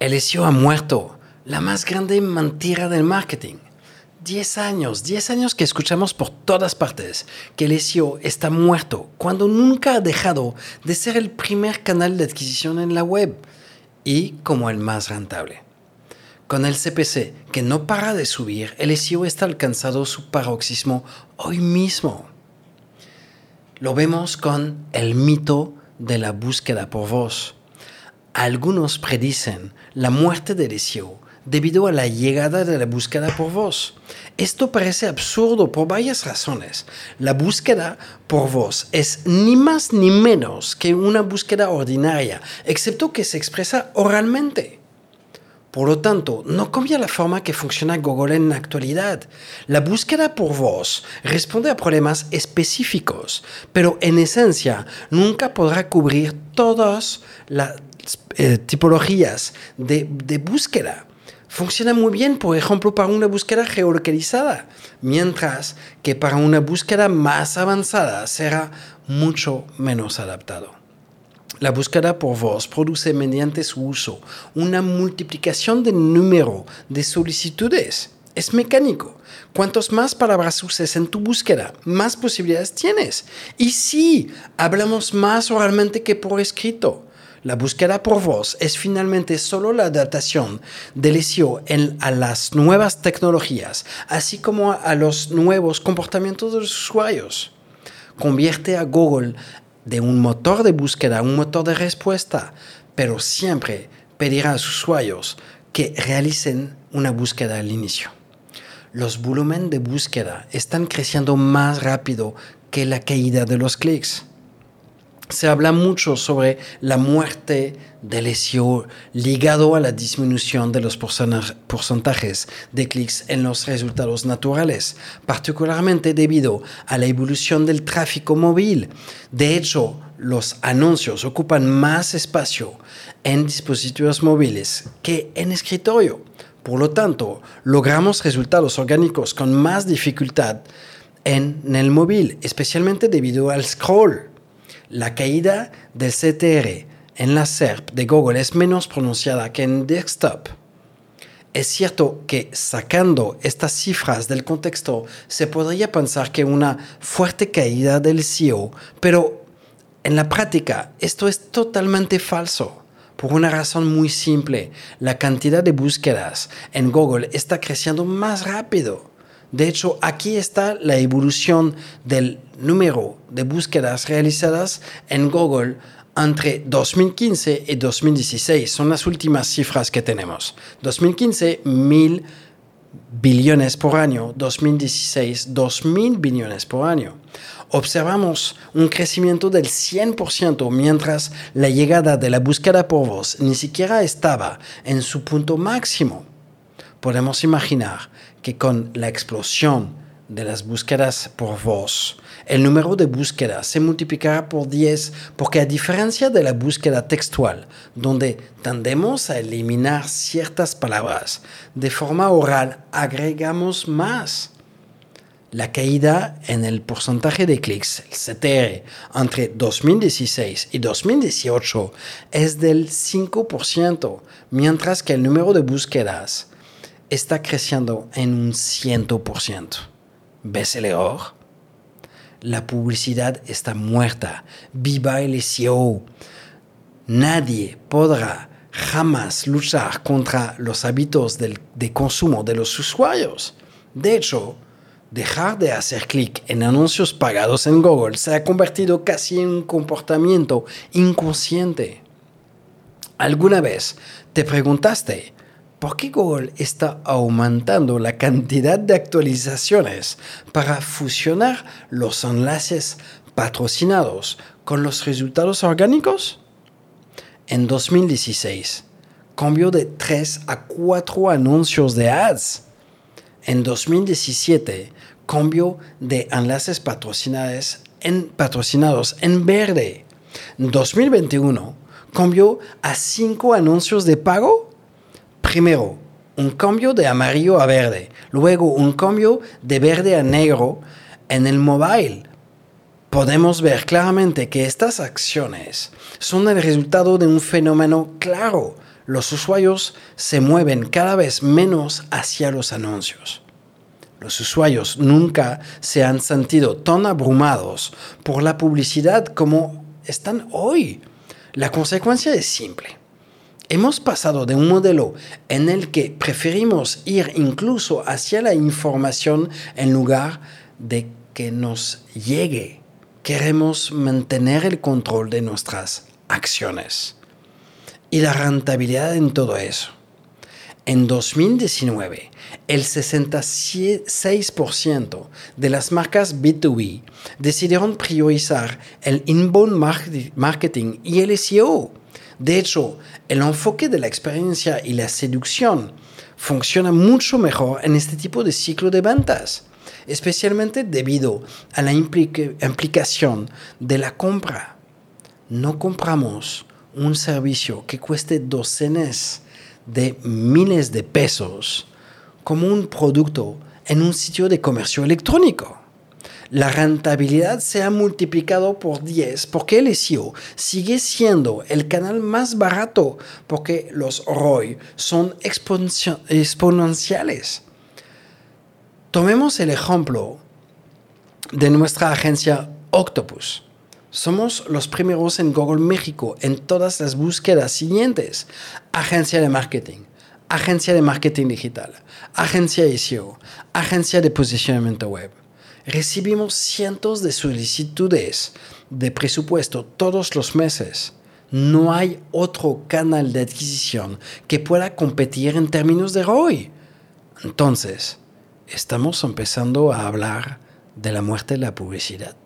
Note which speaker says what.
Speaker 1: El SEO ha muerto, la más grande mentira del marketing. 10 años, 10 años que escuchamos por todas partes que el SEO está muerto, cuando nunca ha dejado de ser el primer canal de adquisición en la web y como el más rentable. Con el CPC, que no para de subir, el SEO está alcanzando su paroxismo hoy mismo. Lo vemos con el mito de la búsqueda por voz. Algunos predicen la muerte del SEO debido a la llegada de la búsqueda por voz. Esto parece absurdo por varias razones. La búsqueda por voz es ni más ni menos que una búsqueda ordinaria, excepto que se expresa oralmente. Por lo tanto, no cambia la forma que funciona Google en la actualidad. La búsqueda por voz responde a problemas específicos, pero en esencia nunca podrá cubrir todas las eh, tipologías de, de búsqueda funciona muy bien, por ejemplo, para una búsqueda geolocalizada, mientras que para una búsqueda más avanzada será mucho menos adaptado. La búsqueda por voz produce mediante su uso una multiplicación del número de solicitudes. Es mecánico. Cuantos más palabras uses en tu búsqueda, más posibilidades tienes. Y sí, hablamos más oralmente que por escrito. La búsqueda por voz es finalmente solo la adaptación del SEO a las nuevas tecnologías, así como a los nuevos comportamientos de los usuarios. Convierte a Google de un motor de búsqueda un motor de respuesta, pero siempre pedirá a sus usuarios que realicen una búsqueda al inicio. Los volúmenes de búsqueda están creciendo más rápido que la caída de los clics se habla mucho sobre la muerte del SEO ligado a la disminución de los porcentajes de clics en los resultados naturales, particularmente debido a la evolución del tráfico móvil. De hecho, los anuncios ocupan más espacio en dispositivos móviles que en escritorio. Por lo tanto, logramos resultados orgánicos con más dificultad en el móvil, especialmente debido al scroll la caída del CTR en la SERP de Google es menos pronunciada que en desktop. Es cierto que sacando estas cifras del contexto se podría pensar que una fuerte caída del SEO, pero en la práctica esto es totalmente falso. Por una razón muy simple, la cantidad de búsquedas en Google está creciendo más rápido. De hecho, aquí está la evolución del número de búsquedas realizadas en Google entre 2015 y 2016. Son las últimas cifras que tenemos. 2015, mil billones por año. 2016, dos mil billones por año. Observamos un crecimiento del 100% mientras la llegada de la búsqueda por voz ni siquiera estaba en su punto máximo. Podemos imaginar que con la explosión de las búsquedas por voz, el número de búsquedas se multiplicará por 10 porque a diferencia de la búsqueda textual, donde tendemos a eliminar ciertas palabras, de forma oral agregamos más. La caída en el porcentaje de clics, el CTR, entre 2016 y 2018 es del 5%, mientras que el número de búsquedas está creciendo en un 100%. ¿Ves el error? La publicidad está muerta. Viva el SEO. Nadie podrá jamás luchar contra los hábitos de consumo de los usuarios. De hecho, dejar de hacer clic en anuncios pagados en Google se ha convertido casi en un comportamiento inconsciente. ¿Alguna vez te preguntaste ¿por qué Google está aumentando la cantidad de actualizaciones para fusionar los enlaces patrocinados con los resultados orgánicos? En 2016, cambió de 3 a 4 anuncios de ads. En 2017, cambió de enlaces patrocinados en, patrocinados en verde. En 2021, cambió a 5 anuncios de pago primero un cambio de amarillo a verde, luego un cambio de verde a negro en el mobile. Podemos ver claramente que estas acciones son el resultado de un fenómeno claro, los usuarios se mueven cada vez menos hacia los anuncios. Los usuarios nunca se han sentido tan abrumados por la publicidad como están hoy. La consecuencia es simple. Hemos pasado de un modelo en el que preferimos ir incluso hacia la información en lugar de que nos llegue. Queremos mantener el control de nuestras acciones y la rentabilidad en todo eso. En 2019, el 66% de las marcas B2B decidieron priorizar el inbound marketing y el SEO. De hecho, el enfoque de la experiencia y la seducción funciona mucho mejor en este tipo de ciclo de ventas, especialmente debido a la implicación de la compra. No compramos un servicio que cueste docenas de miles de pesos como un producto en un sitio de comercio electrónico. La rentabilidad se ha multiplicado por 10 porque el SEO sigue siendo el canal más barato porque los ROI son exponenciales. Tomemos el ejemplo de nuestra agencia Octopus. Somos los primeros en Google México en todas las búsquedas siguientes. Agencia de marketing, agencia de marketing digital, agencia SEO, agencia de posicionamiento web. Recibimos cientos de solicitudes de presupuesto todos los meses. No hay otro canal de adquisición que pueda competir en términos de ROI. Entonces, estamos empezando a hablar de la muerte de la publicidad.